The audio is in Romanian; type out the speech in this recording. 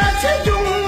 viață dumneavoastră